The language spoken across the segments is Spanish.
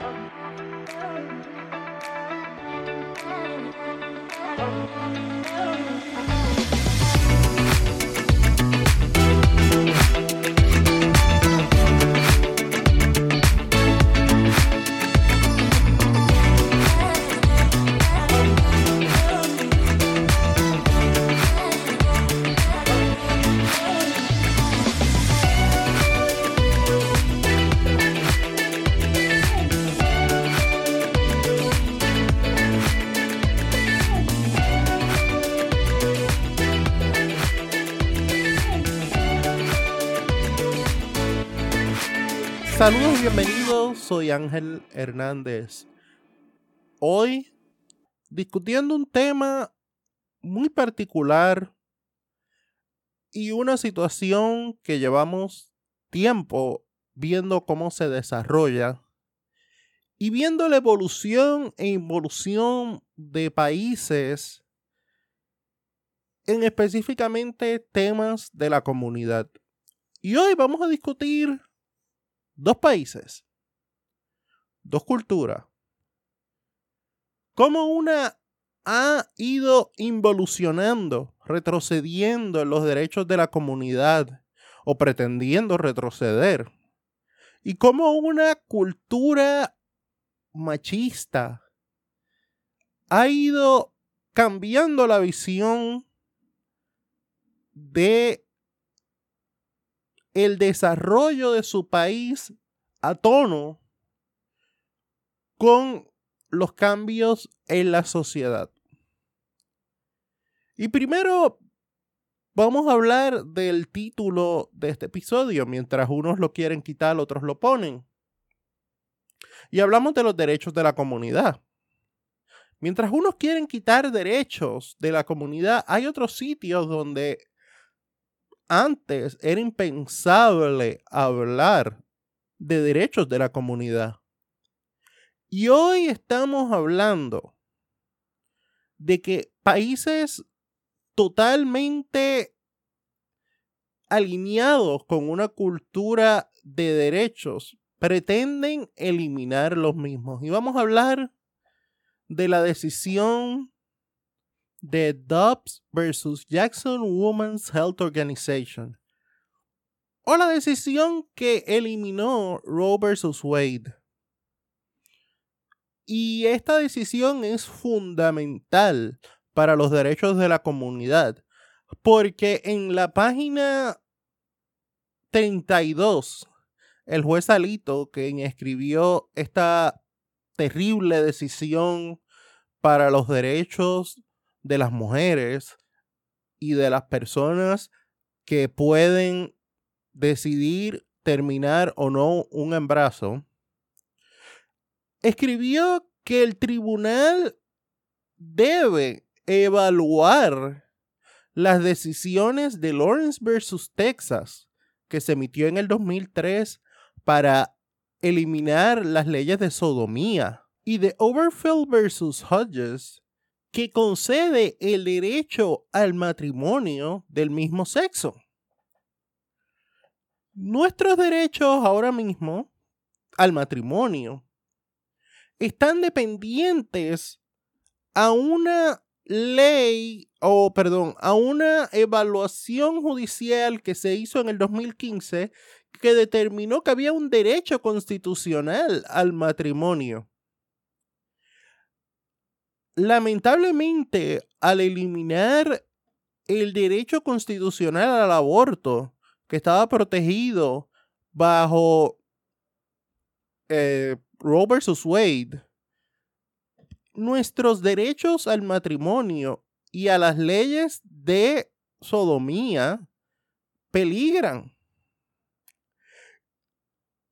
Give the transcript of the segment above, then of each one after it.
Thank you. Bienvenidos, soy Ángel Hernández. Hoy discutiendo un tema muy particular y una situación que llevamos tiempo viendo cómo se desarrolla y viendo la evolución e involución de países en específicamente temas de la comunidad. Y hoy vamos a discutir dos países, dos culturas, cómo una ha ido involucionando, retrocediendo en los derechos de la comunidad o pretendiendo retroceder, y cómo una cultura machista ha ido cambiando la visión de el desarrollo de su país a tono con los cambios en la sociedad. Y primero vamos a hablar del título de este episodio. Mientras unos lo quieren quitar, otros lo ponen. Y hablamos de los derechos de la comunidad. Mientras unos quieren quitar derechos de la comunidad, hay otros sitios donde antes era impensable hablar de derechos de la comunidad. Y hoy estamos hablando de que países totalmente alineados con una cultura de derechos pretenden eliminar los mismos. Y vamos a hablar de la decisión de Dobbs versus Jackson Women's Health Organization. O la decisión que eliminó Roe versus Wade. Y esta decisión es fundamental para los derechos de la comunidad. Porque en la página 32, el juez Alito, quien escribió esta terrible decisión para los derechos de las mujeres y de las personas que pueden decidir terminar o no un embarazo, escribió que el tribunal debe evaluar las decisiones de Lawrence versus Texas, que se emitió en el 2003 para eliminar las leyes de sodomía, y de Overfield versus Hodges, que concede el derecho al matrimonio del mismo sexo. Nuestros derechos ahora mismo al matrimonio están dependientes a una ley o perdón, a una evaluación judicial que se hizo en el 2015 que determinó que había un derecho constitucional al matrimonio lamentablemente, al eliminar el derecho constitucional al aborto, que estaba protegido bajo eh, Roe vs. Wade, nuestros derechos al matrimonio y a las leyes de sodomía peligran.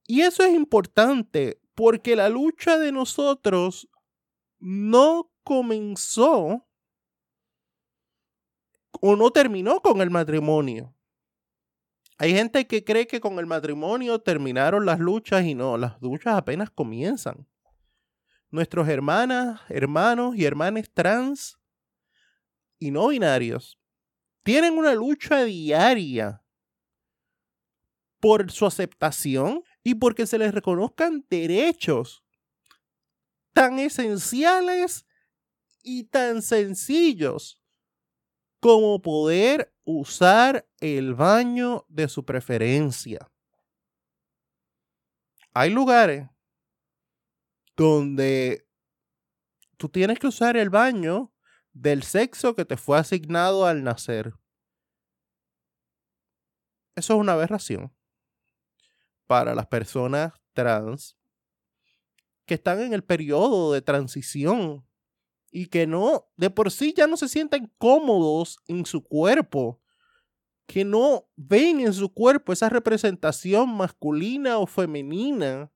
Y eso es importante porque la lucha de nosotros no comenzó o no terminó con el matrimonio. Hay gente que cree que con el matrimonio terminaron las luchas y no, las luchas apenas comienzan. Nuestros hermanas, hermanos y hermanas trans y no binarios tienen una lucha diaria por su aceptación y porque se les reconozcan derechos tan esenciales y tan sencillos como poder usar el baño de su preferencia. Hay lugares donde tú tienes que usar el baño del sexo que te fue asignado al nacer. Eso es una aberración para las personas trans que están en el periodo de transición y que no, de por sí ya no se sienten cómodos en su cuerpo, que no ven en su cuerpo esa representación masculina o femenina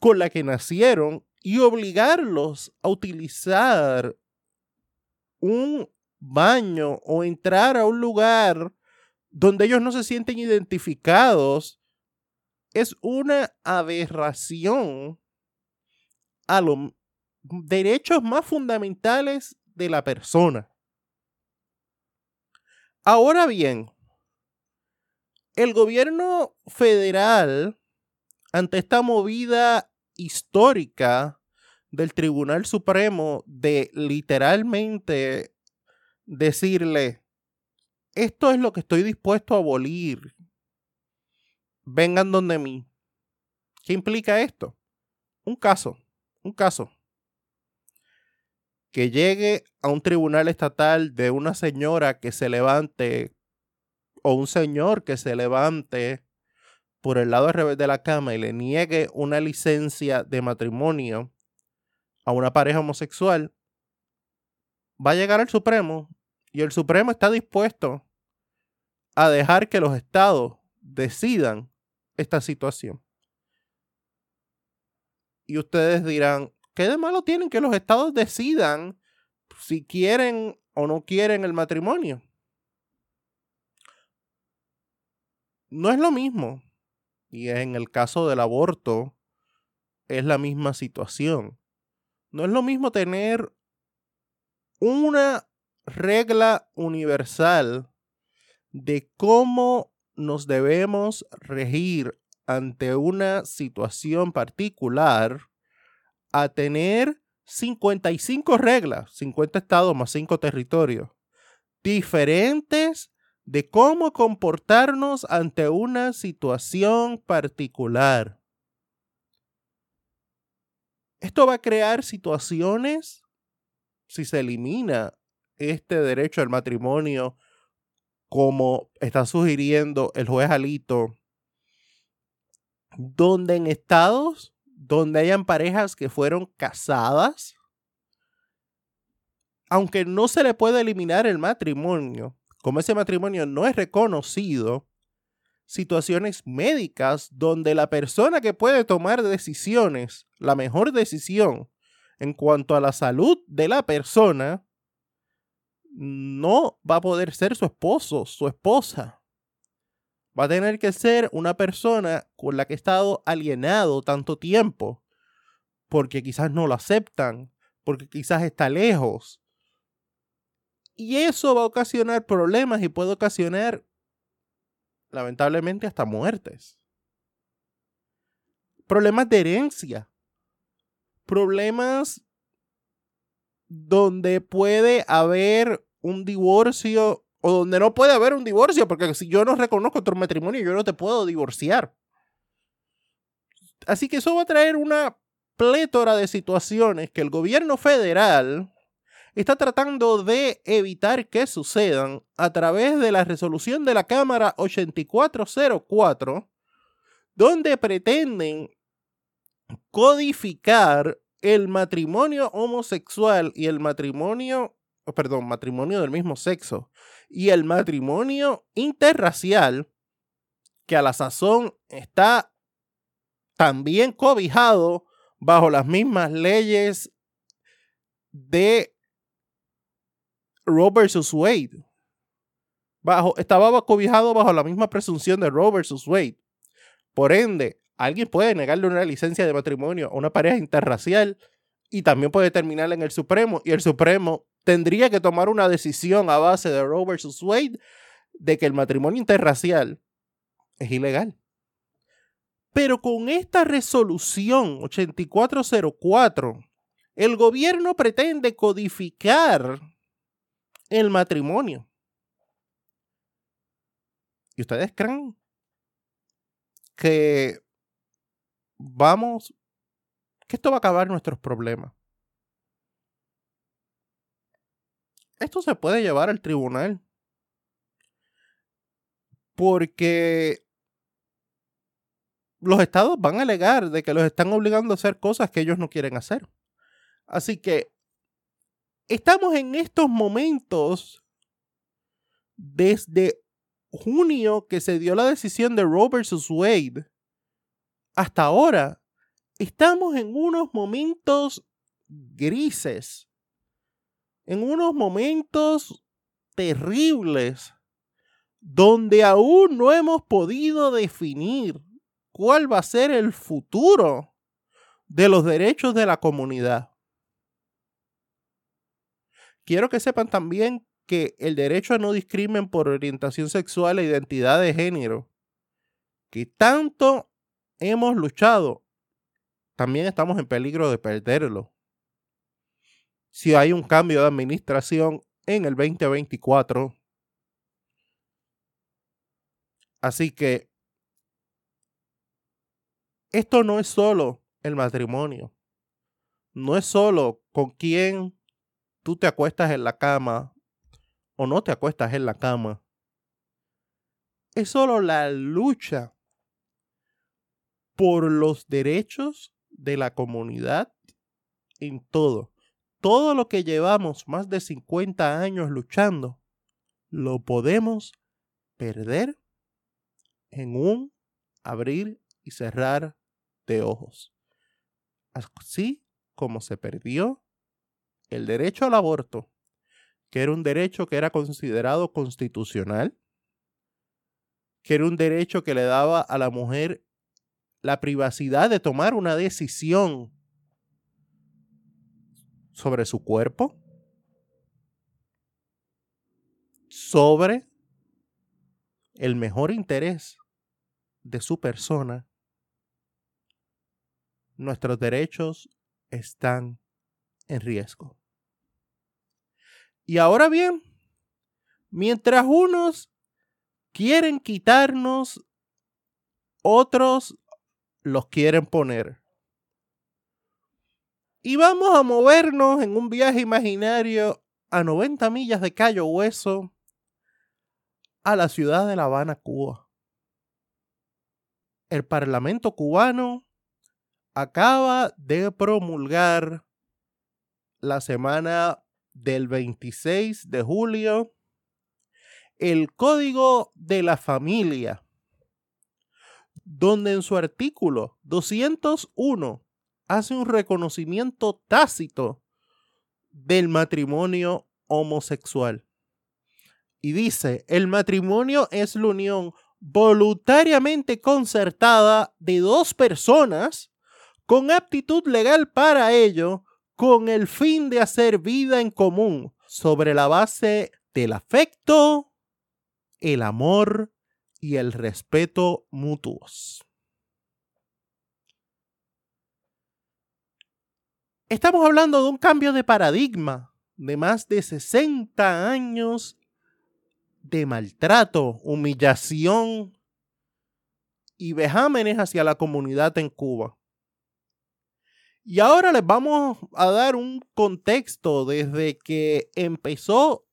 con la que nacieron y obligarlos a utilizar un baño o entrar a un lugar donde ellos no se sienten identificados es una aberración a los derechos más fundamentales de la persona. Ahora bien, el gobierno federal, ante esta movida histórica del Tribunal Supremo de literalmente decirle, esto es lo que estoy dispuesto a abolir, vengan donde mí. ¿Qué implica esto? Un caso, un caso. Que llegue a un tribunal estatal de una señora que se levante o un señor que se levante por el lado al revés de la cama y le niegue una licencia de matrimonio a una pareja homosexual, va a llegar al Supremo y el Supremo está dispuesto a dejar que los estados decidan esta situación. Y ustedes dirán, ¿qué de malo tienen que los estados decidan si quieren o no quieren el matrimonio? No es lo mismo. Y en el caso del aborto, es la misma situación. No es lo mismo tener una regla universal de cómo nos debemos regir ante una situación particular a tener 55 reglas, 50 estados más 5 territorios, diferentes de cómo comportarnos ante una situación particular. Esto va a crear situaciones, si se elimina este derecho al matrimonio como está sugiriendo el juez Alito, donde en estados donde hayan parejas que fueron casadas, aunque no se le puede eliminar el matrimonio, como ese matrimonio no es reconocido, situaciones médicas donde la persona que puede tomar decisiones, la mejor decisión en cuanto a la salud de la persona, no va a poder ser su esposo, su esposa. Va a tener que ser una persona con la que ha estado alienado tanto tiempo, porque quizás no lo aceptan, porque quizás está lejos. Y eso va a ocasionar problemas y puede ocasionar, lamentablemente, hasta muertes. Problemas de herencia. Problemas donde puede haber un divorcio o donde no puede haber un divorcio, porque si yo no reconozco tu matrimonio, yo no te puedo divorciar. Así que eso va a traer una plétora de situaciones que el gobierno federal está tratando de evitar que sucedan a través de la resolución de la Cámara 8404, donde pretenden codificar el matrimonio homosexual y el matrimonio, perdón, matrimonio del mismo sexo y el matrimonio interracial, que a la sazón está también cobijado bajo las mismas leyes de Roe vs. Wade. Bajo, estaba cobijado bajo la misma presunción de Roe vs. Wade. Por ende, alguien puede negarle una licencia de matrimonio a una pareja interracial y también puede terminar en el Supremo y el Supremo tendría que tomar una decisión a base de Roe vs. Wade de que el matrimonio interracial es ilegal. Pero con esta resolución 8404, el gobierno pretende codificar el matrimonio. ¿Y ustedes creen que vamos, que esto va a acabar nuestros problemas? Esto se puede llevar al tribunal. Porque los estados van a alegar de que los están obligando a hacer cosas que ellos no quieren hacer. Así que estamos en estos momentos desde junio que se dio la decisión de Roe vs. Wade hasta ahora. Estamos en unos momentos grises, en unos momentos terribles, donde aún no hemos podido definir cuál va a ser el futuro de los derechos de la comunidad. Quiero que sepan también que el derecho a no discrimen por orientación sexual e identidad de género, que tanto hemos luchado, también estamos en peligro de perderlo. Si hay un cambio de administración en el 2024. Así que esto no es solo el matrimonio. No es solo con quién tú te acuestas en la cama o no te acuestas en la cama. Es solo la lucha por los derechos de la comunidad en todo. Todo lo que llevamos más de 50 años luchando, lo podemos perder en un abrir y cerrar de ojos. Así como se perdió el derecho al aborto, que era un derecho que era considerado constitucional, que era un derecho que le daba a la mujer la privacidad de tomar una decisión sobre su cuerpo, sobre el mejor interés de su persona nuestros derechos están en riesgo. Y ahora bien, mientras unos quieren quitarnos, otros los quieren poner. Y vamos a movernos en un viaje imaginario a 90 millas de Cayo Hueso a la ciudad de La Habana, Cuba. El Parlamento cubano acaba de promulgar la semana del 26 de julio el Código de la Familia, donde en su artículo 201 hace un reconocimiento tácito del matrimonio homosexual. Y dice, el matrimonio es la unión voluntariamente concertada de dos personas con aptitud legal para ello, con el fin de hacer vida en común sobre la base del afecto, el amor y el respeto mutuos. Estamos hablando de un cambio de paradigma de más de 60 años de maltrato, humillación y vejámenes hacia la comunidad en Cuba. Y ahora les vamos a dar un contexto desde que empezó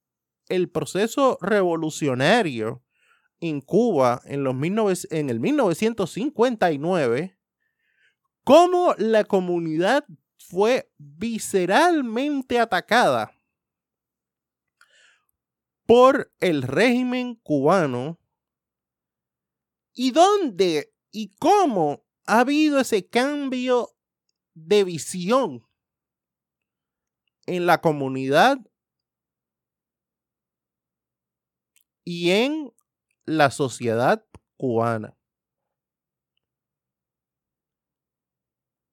el proceso revolucionario en Cuba en, los en el 1959, cómo la comunidad fue visceralmente atacada por el régimen cubano y dónde y cómo ha habido ese cambio de visión en la comunidad y en la sociedad cubana.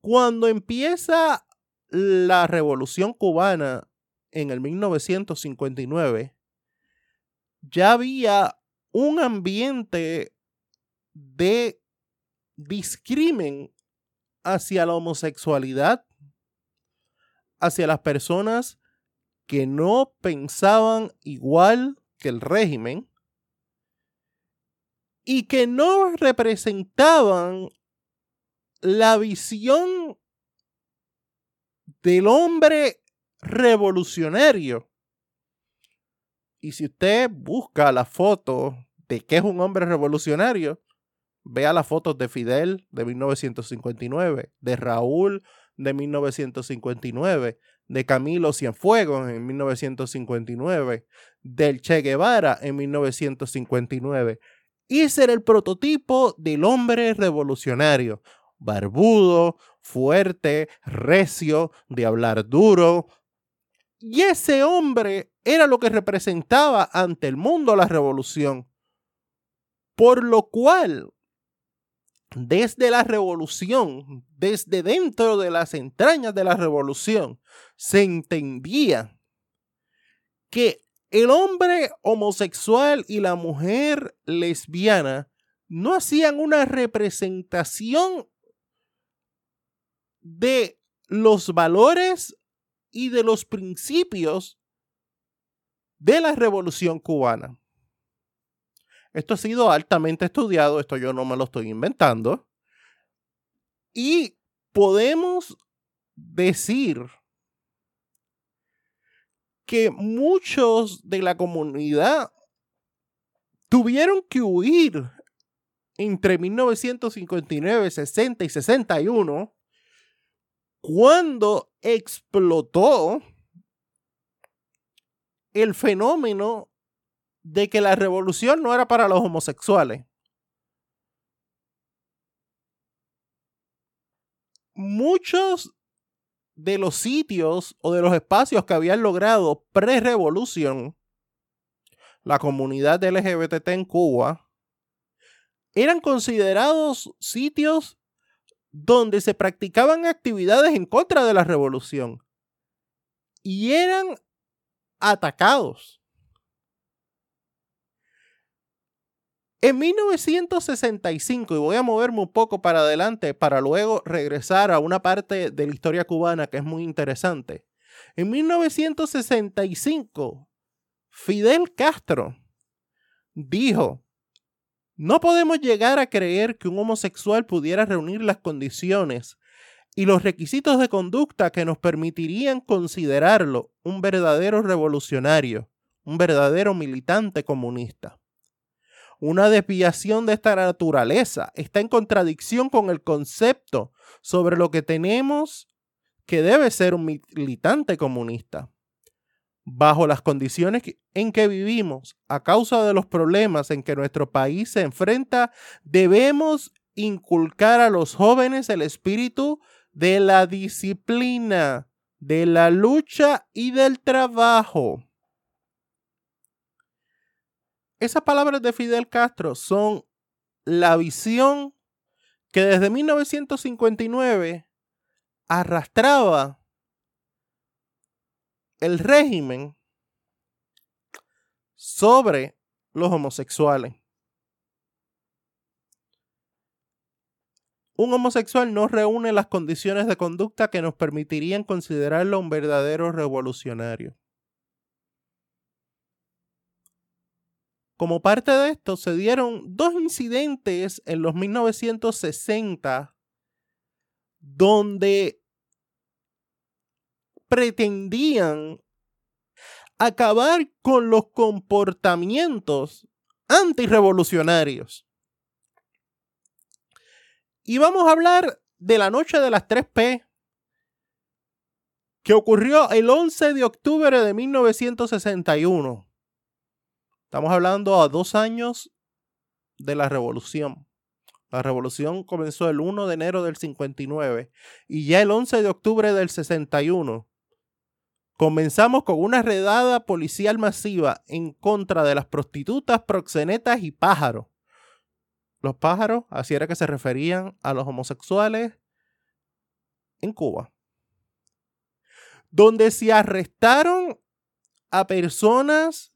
Cuando empieza la revolución cubana en el 1959, ya había un ambiente de discrimen hacia la homosexualidad, hacia las personas que no pensaban igual que el régimen y que no representaban la visión del hombre revolucionario. Y si usted busca la foto de qué es un hombre revolucionario, vea las fotos de Fidel de 1959, de Raúl de 1959, de Camilo Cienfuegos en 1959, del Che Guevara en 1959. Ese era el prototipo del hombre revolucionario, barbudo, fuerte, recio, de hablar duro. Y ese hombre era lo que representaba ante el mundo la revolución. Por lo cual, desde la revolución, desde dentro de las entrañas de la revolución, se entendía que el hombre homosexual y la mujer lesbiana no hacían una representación de los valores y de los principios de la revolución cubana. Esto ha sido altamente estudiado, esto yo no me lo estoy inventando. Y podemos decir que muchos de la comunidad tuvieron que huir entre 1959, 60 y 61 cuando explotó el fenómeno de que la revolución no era para los homosexuales. Muchos de los sitios o de los espacios que habían logrado pre-revolución la comunidad LGBT en Cuba eran considerados sitios donde se practicaban actividades en contra de la revolución y eran atacados. En 1965, y voy a moverme un poco para adelante para luego regresar a una parte de la historia cubana que es muy interesante. En 1965, Fidel Castro dijo, no podemos llegar a creer que un homosexual pudiera reunir las condiciones y los requisitos de conducta que nos permitirían considerarlo un verdadero revolucionario, un verdadero militante comunista. Una desviación de esta naturaleza está en contradicción con el concepto sobre lo que tenemos que debe ser un militante comunista. Bajo las condiciones en que vivimos, a causa de los problemas en que nuestro país se enfrenta, debemos inculcar a los jóvenes el espíritu de la disciplina, de la lucha y del trabajo. Esas palabras de Fidel Castro son la visión que desde 1959 arrastraba el régimen sobre los homosexuales. Un homosexual no reúne las condiciones de conducta que nos permitirían considerarlo un verdadero revolucionario. Como parte de esto, se dieron dos incidentes en los 1960 donde pretendían acabar con los comportamientos antirrevolucionarios. Y vamos a hablar de la noche de las 3P, que ocurrió el 11 de octubre de 1961. Estamos hablando a dos años de la revolución. La revolución comenzó el 1 de enero del 59 y ya el 11 de octubre del 61 comenzamos con una redada policial masiva en contra de las prostitutas, proxenetas y pájaros. Los pájaros, así era que se referían a los homosexuales en Cuba. Donde se arrestaron a personas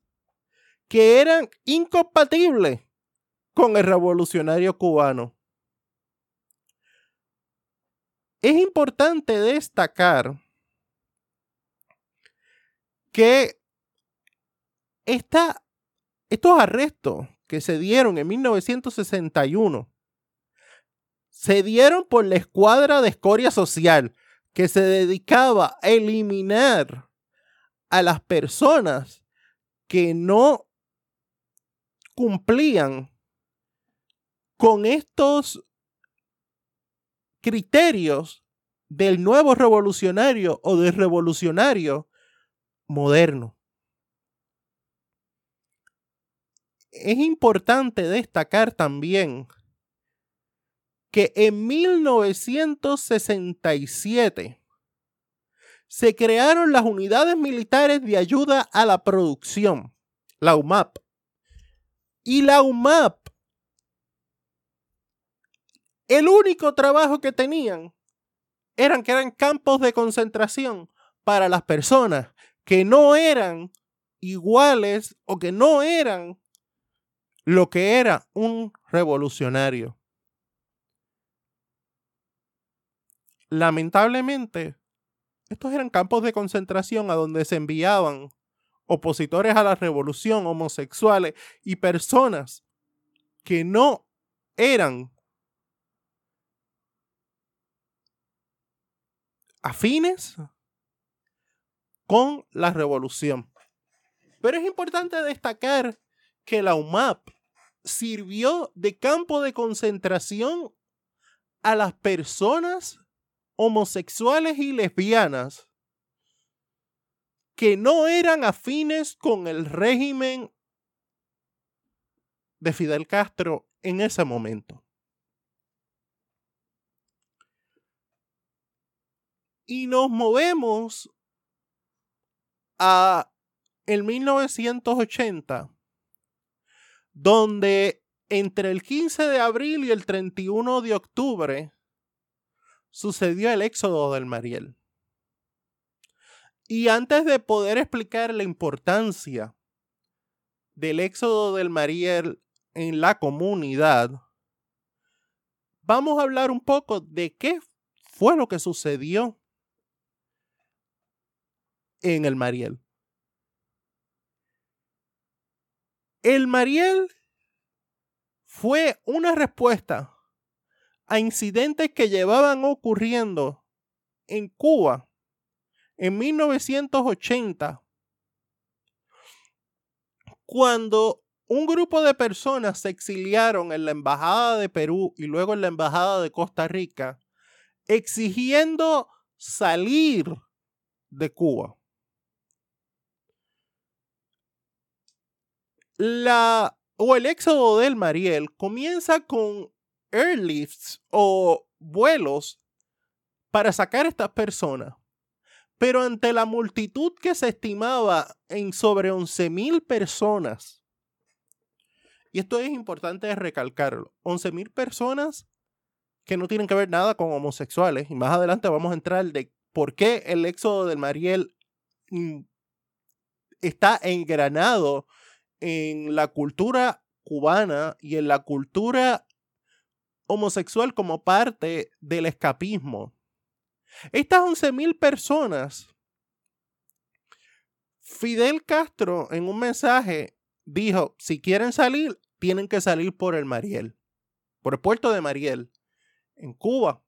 que eran incompatibles con el revolucionario cubano. Es importante destacar que esta, estos arrestos que se dieron en 1961 se dieron por la escuadra de escoria social que se dedicaba a eliminar a las personas que no cumplían con estos criterios del nuevo revolucionario o del revolucionario moderno. Es importante destacar también que en 1967 se crearon las unidades militares de ayuda a la producción, la UMAP. Y la UMAP, el único trabajo que tenían eran que eran campos de concentración para las personas que no eran iguales o que no eran lo que era un revolucionario. Lamentablemente, estos eran campos de concentración a donde se enviaban opositores a la revolución, homosexuales y personas que no eran afines con la revolución. Pero es importante destacar que la UMAP sirvió de campo de concentración a las personas homosexuales y lesbianas que no eran afines con el régimen de Fidel Castro en ese momento. Y nos movemos a el 1980, donde entre el 15 de abril y el 31 de octubre sucedió el éxodo del Mariel. Y antes de poder explicar la importancia del éxodo del Mariel en la comunidad, vamos a hablar un poco de qué fue lo que sucedió en el Mariel. El Mariel fue una respuesta a incidentes que llevaban ocurriendo en Cuba en 1980, cuando un grupo de personas se exiliaron en la Embajada de Perú y luego en la Embajada de Costa Rica, exigiendo salir de Cuba. La, o el éxodo del Mariel comienza con airlifts o vuelos para sacar a estas personas. Pero ante la multitud que se estimaba en sobre 11.000 personas, y esto es importante recalcarlo, 11.000 personas que no tienen que ver nada con homosexuales, y más adelante vamos a entrar de por qué el éxodo del Mariel mm, está engranado en la cultura cubana y en la cultura homosexual como parte del escapismo. Estas 11.000 personas, Fidel Castro en un mensaje dijo, si quieren salir, tienen que salir por el Mariel, por el puerto de Mariel, en Cuba.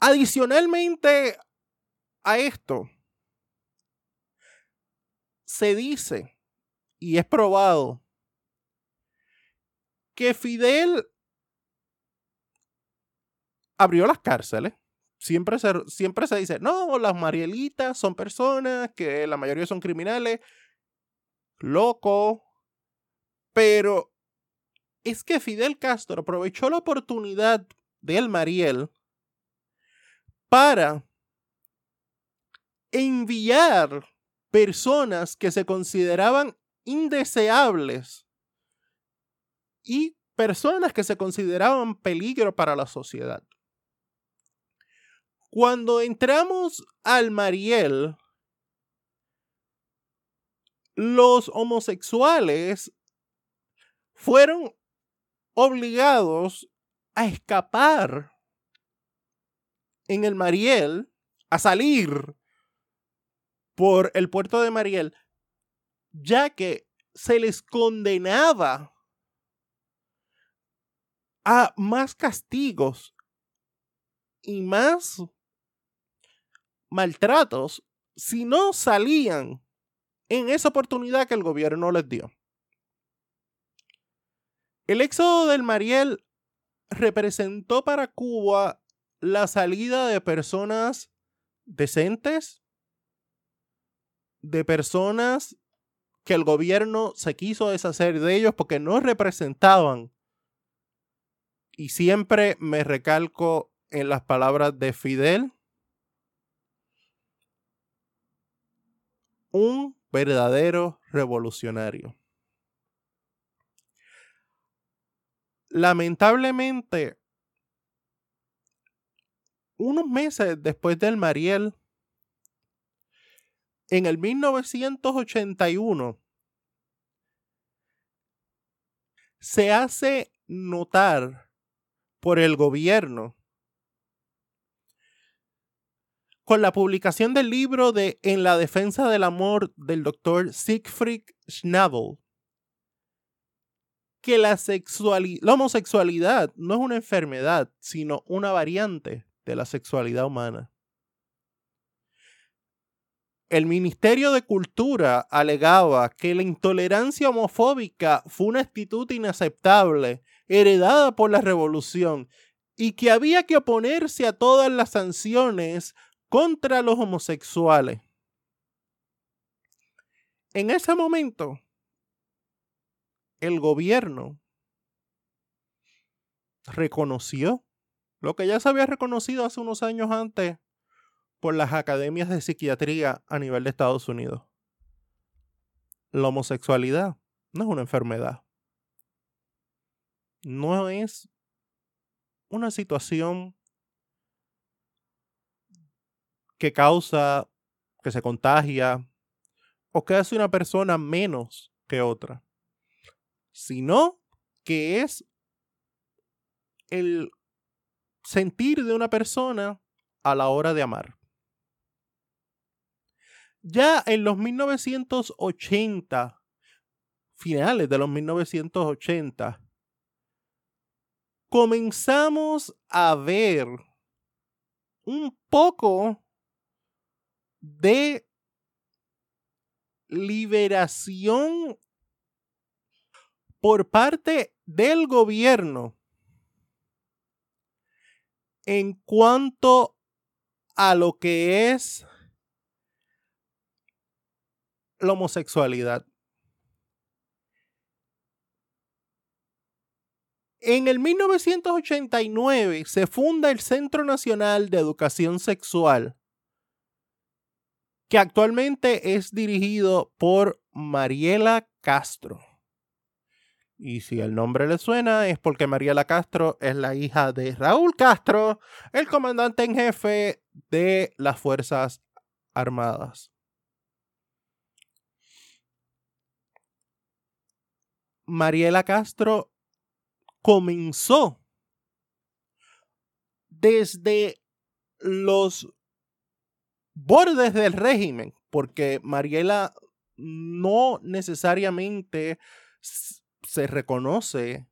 Adicionalmente a esto, se dice y es probado que Fidel abrió las cárceles. Siempre se, siempre se dice, no, las Marielitas son personas que la mayoría son criminales, loco, pero es que Fidel Castro aprovechó la oportunidad del Mariel para enviar personas que se consideraban indeseables y personas que se consideraban peligro para la sociedad. Cuando entramos al Mariel, los homosexuales fueron obligados a escapar en el Mariel, a salir por el puerto de Mariel, ya que se les condenaba a más castigos y más maltratos si no salían en esa oportunidad que el gobierno les dio. El éxodo del Mariel representó para Cuba la salida de personas decentes, de personas que el gobierno se quiso deshacer de ellos porque no representaban. Y siempre me recalco en las palabras de Fidel, un verdadero revolucionario. Lamentablemente, unos meses después del Mariel, en el 1981, se hace notar por el gobierno con la publicación del libro de En la defensa del amor del doctor Siegfried Schnabel, que la, la homosexualidad no es una enfermedad, sino una variante de la sexualidad humana. El Ministerio de Cultura alegaba que la intolerancia homofóbica fue una actitud inaceptable, heredada por la revolución, y que había que oponerse a todas las sanciones contra los homosexuales. En ese momento, el gobierno reconoció lo que ya se había reconocido hace unos años antes por las academias de psiquiatría a nivel de Estados Unidos. La homosexualidad no es una enfermedad. No es una situación que causa, que se contagia o que hace una persona menos que otra, sino que es el sentir de una persona a la hora de amar. Ya en los 1980, finales de los 1980, comenzamos a ver un poco de liberación por parte del gobierno en cuanto a lo que es la homosexualidad. En el 1989 se funda el Centro Nacional de Educación Sexual que actualmente es dirigido por Mariela Castro. Y si el nombre le suena es porque Mariela Castro es la hija de Raúl Castro, el comandante en jefe de las Fuerzas Armadas. Mariela Castro comenzó desde los bordes del régimen, porque Mariela no necesariamente se reconoce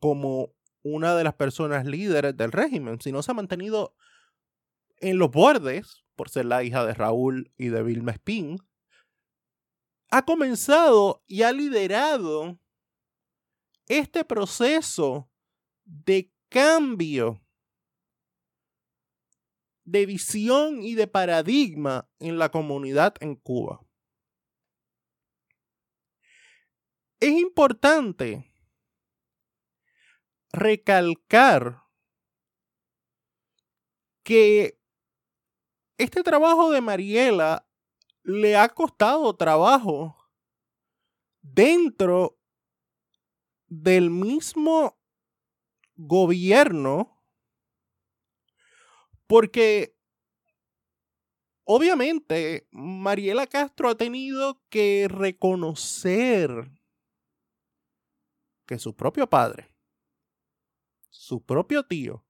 como una de las personas líderes del régimen, sino se ha mantenido en los bordes, por ser la hija de Raúl y de Vilma Espín, ha comenzado y ha liderado este proceso de cambio de visión y de paradigma en la comunidad en Cuba. Es importante recalcar que este trabajo de Mariela le ha costado trabajo dentro del mismo gobierno porque obviamente Mariela Castro ha tenido que reconocer que su propio padre, su propio tío,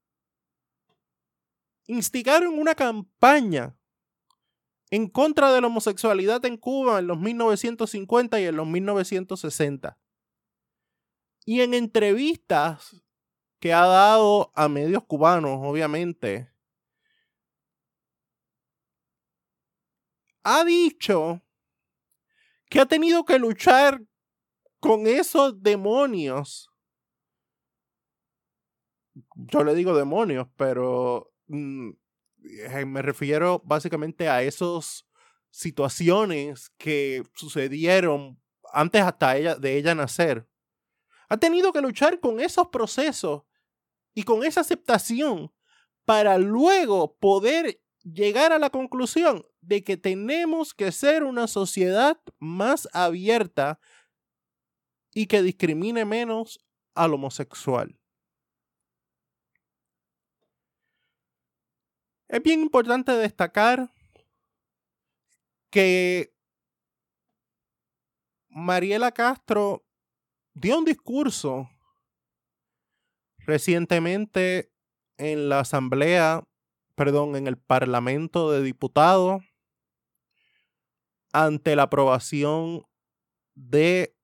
instigaron una campaña en contra de la homosexualidad en Cuba en los 1950 y en los 1960. Y en entrevistas que ha dado a medios cubanos, obviamente, ha dicho que ha tenido que luchar con esos demonios. Yo le digo demonios, pero mm, me refiero básicamente a esas situaciones que sucedieron antes hasta ella, de ella nacer. Ha tenido que luchar con esos procesos y con esa aceptación para luego poder llegar a la conclusión de que tenemos que ser una sociedad más abierta y que discrimine menos al homosexual. Es bien importante destacar que Mariela Castro dio un discurso recientemente en la Asamblea, perdón, en el Parlamento de Diputados ante la aprobación de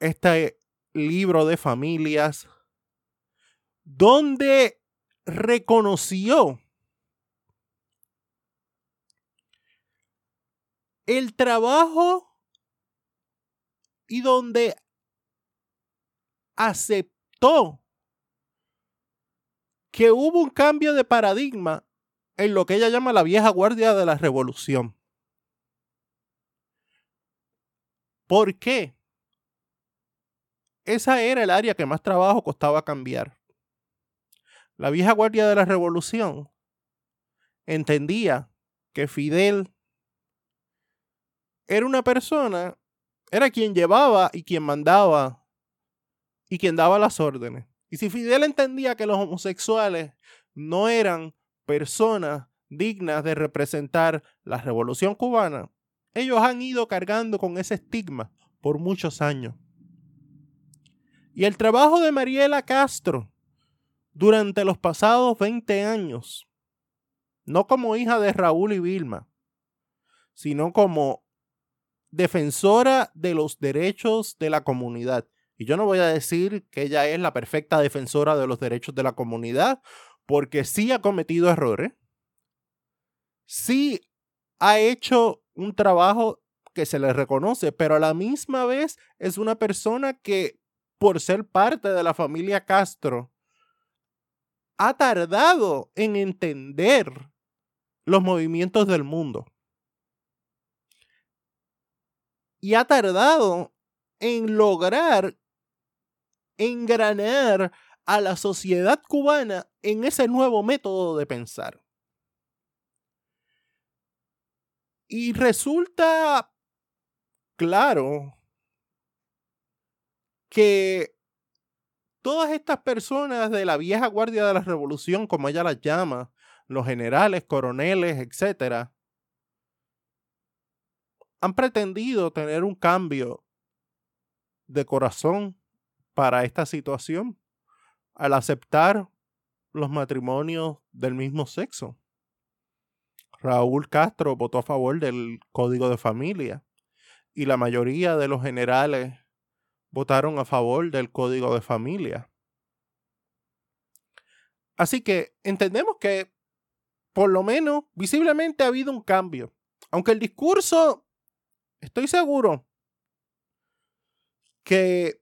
este libro de familias donde reconoció el trabajo y donde aceptó que hubo un cambio de paradigma en lo que ella llama la vieja guardia de la revolución. ¿Por qué? Esa era el área que más trabajo costaba cambiar. La vieja guardia de la revolución entendía que Fidel era una persona, era quien llevaba y quien mandaba y quien daba las órdenes. Y si Fidel entendía que los homosexuales no eran personas dignas de representar la revolución cubana, ellos han ido cargando con ese estigma por muchos años. Y el trabajo de Mariela Castro durante los pasados 20 años, no como hija de Raúl y Vilma, sino como defensora de los derechos de la comunidad. Y yo no voy a decir que ella es la perfecta defensora de los derechos de la comunidad, porque sí ha cometido errores, sí ha hecho un trabajo que se le reconoce, pero a la misma vez es una persona que, por ser parte de la familia Castro, ha tardado en entender los movimientos del mundo. Y ha tardado en lograr engranar a la sociedad cubana en ese nuevo método de pensar. Y resulta claro que todas estas personas de la vieja guardia de la revolución, como ella las llama, los generales, coroneles, etc., han pretendido tener un cambio de corazón para esta situación al aceptar los matrimonios del mismo sexo. Raúl Castro votó a favor del Código de Familia y la mayoría de los generales votaron a favor del Código de Familia. Así que entendemos que por lo menos visiblemente ha habido un cambio. Aunque el discurso, estoy seguro que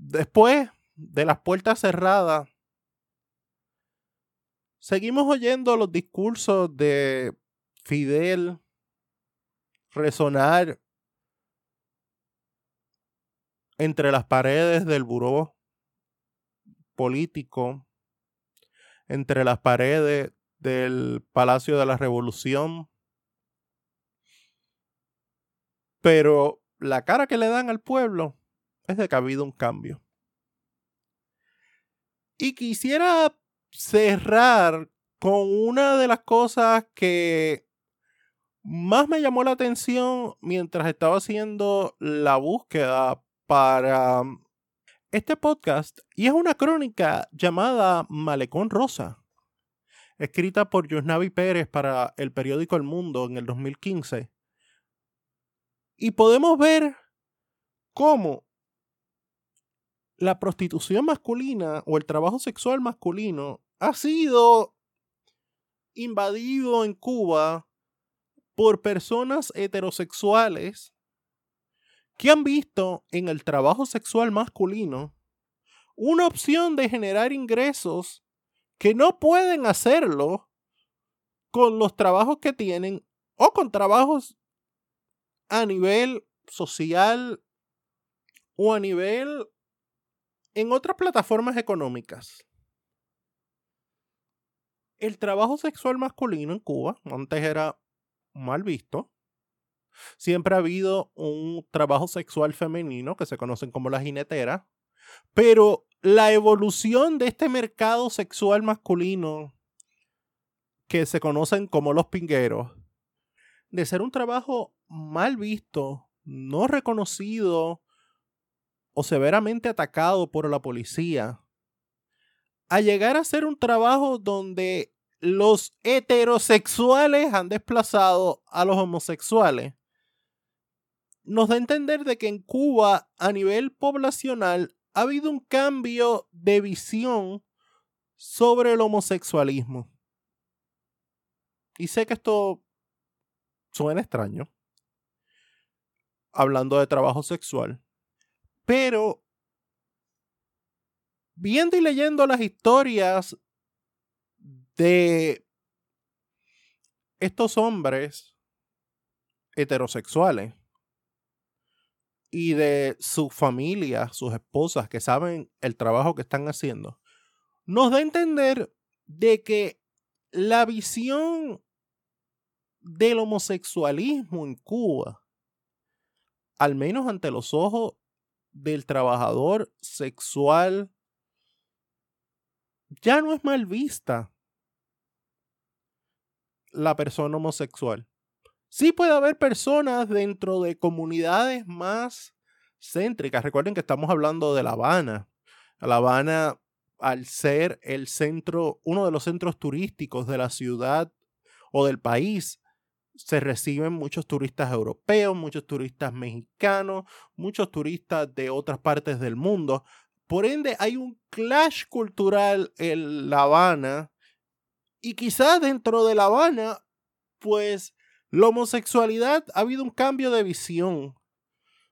Después de las puertas cerradas, seguimos oyendo los discursos de Fidel resonar entre las paredes del buró político, entre las paredes del Palacio de la Revolución. Pero la cara que le dan al pueblo es de que ha habido un cambio. Y quisiera cerrar con una de las cosas que más me llamó la atención mientras estaba haciendo la búsqueda para este podcast y es una crónica llamada Malecón Rosa, escrita por Yusnavi Pérez para el periódico El Mundo en el 2015. Y podemos ver cómo la prostitución masculina o el trabajo sexual masculino ha sido invadido en Cuba por personas heterosexuales que han visto en el trabajo sexual masculino una opción de generar ingresos que no pueden hacerlo con los trabajos que tienen o con trabajos a nivel social o a nivel en otras plataformas económicas. El trabajo sexual masculino en Cuba antes era mal visto. Siempre ha habido un trabajo sexual femenino que se conocen como la jinetera, pero la evolución de este mercado sexual masculino que se conocen como los pingueros, de ser un trabajo mal visto, no reconocido o severamente atacado por la policía, a llegar a ser un trabajo donde los heterosexuales han desplazado a los homosexuales, nos da a entender de que en Cuba a nivel poblacional ha habido un cambio de visión sobre el homosexualismo. Y sé que esto suena extraño, hablando de trabajo sexual, pero viendo y leyendo las historias de estos hombres heterosexuales y de su familia, sus esposas que saben el trabajo que están haciendo, nos da a entender de que la visión del homosexualismo en Cuba, al menos ante los ojos del trabajador sexual, ya no es mal vista la persona homosexual. Sí puede haber personas dentro de comunidades más céntricas. Recuerden que estamos hablando de La Habana. La Habana, al ser el centro, uno de los centros turísticos de la ciudad o del país, se reciben muchos turistas europeos, muchos turistas mexicanos, muchos turistas de otras partes del mundo. Por ende, hay un clash cultural en La Habana y quizás dentro de La Habana, pues la homosexualidad ha habido un cambio de visión.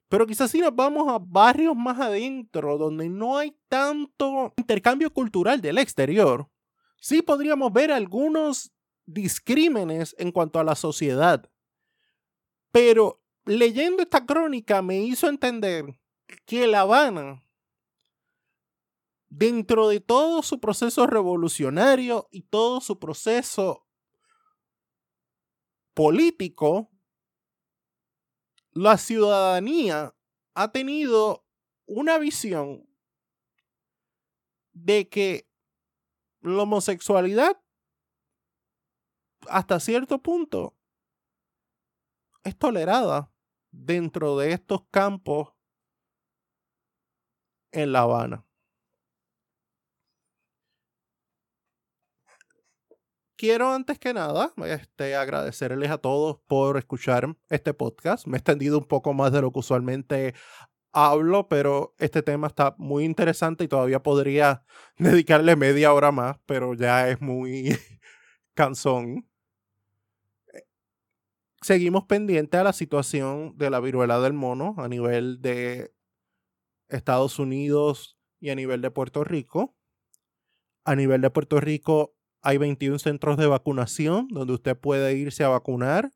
Pero quizás si nos vamos a barrios más adentro, donde no hay tanto intercambio cultural del exterior, sí podríamos ver algunos discrímenes en cuanto a la sociedad. Pero leyendo esta crónica me hizo entender que La Habana dentro de todo su proceso revolucionario y todo su proceso político, la ciudadanía ha tenido una visión de que la homosexualidad hasta cierto punto es tolerada dentro de estos campos en La Habana. Quiero antes que nada este, agradecerles a todos por escuchar este podcast. Me he extendido un poco más de lo que usualmente hablo, pero este tema está muy interesante y todavía podría dedicarle media hora más, pero ya es muy cansón. Seguimos pendientes a la situación de la viruela del mono a nivel de Estados Unidos y a nivel de Puerto Rico. A nivel de Puerto Rico hay 21 centros de vacunación donde usted puede irse a vacunar.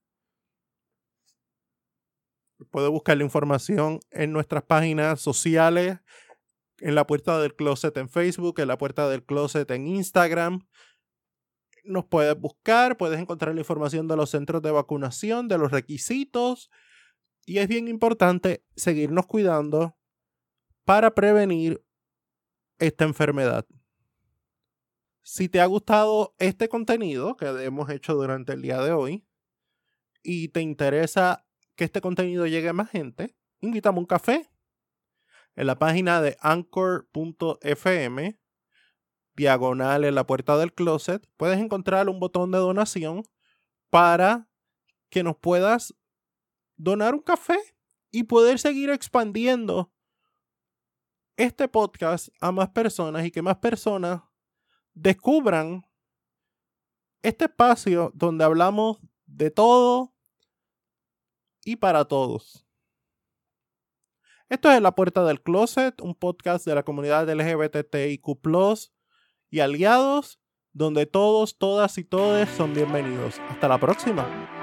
Puede buscar la información en nuestras páginas sociales, en la puerta del closet en Facebook, en la puerta del closet en Instagram. Nos puedes buscar, puedes encontrar la información de los centros de vacunación, de los requisitos. Y es bien importante seguirnos cuidando para prevenir esta enfermedad. Si te ha gustado este contenido que hemos hecho durante el día de hoy y te interesa que este contenido llegue a más gente, invítame un café. En la página de anchor.fm, diagonal en la puerta del closet, puedes encontrar un botón de donación para que nos puedas donar un café y poder seguir expandiendo este podcast a más personas y que más personas descubran este espacio donde hablamos de todo y para todos. Esto es La Puerta del Closet, un podcast de la comunidad LGBTIQ y aliados, donde todos, todas y todes son bienvenidos. Hasta la próxima.